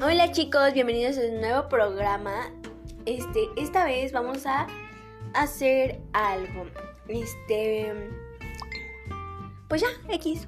Hola chicos, bienvenidos a un nuevo programa. Este, esta vez vamos a hacer algo. Este, pues ya, X.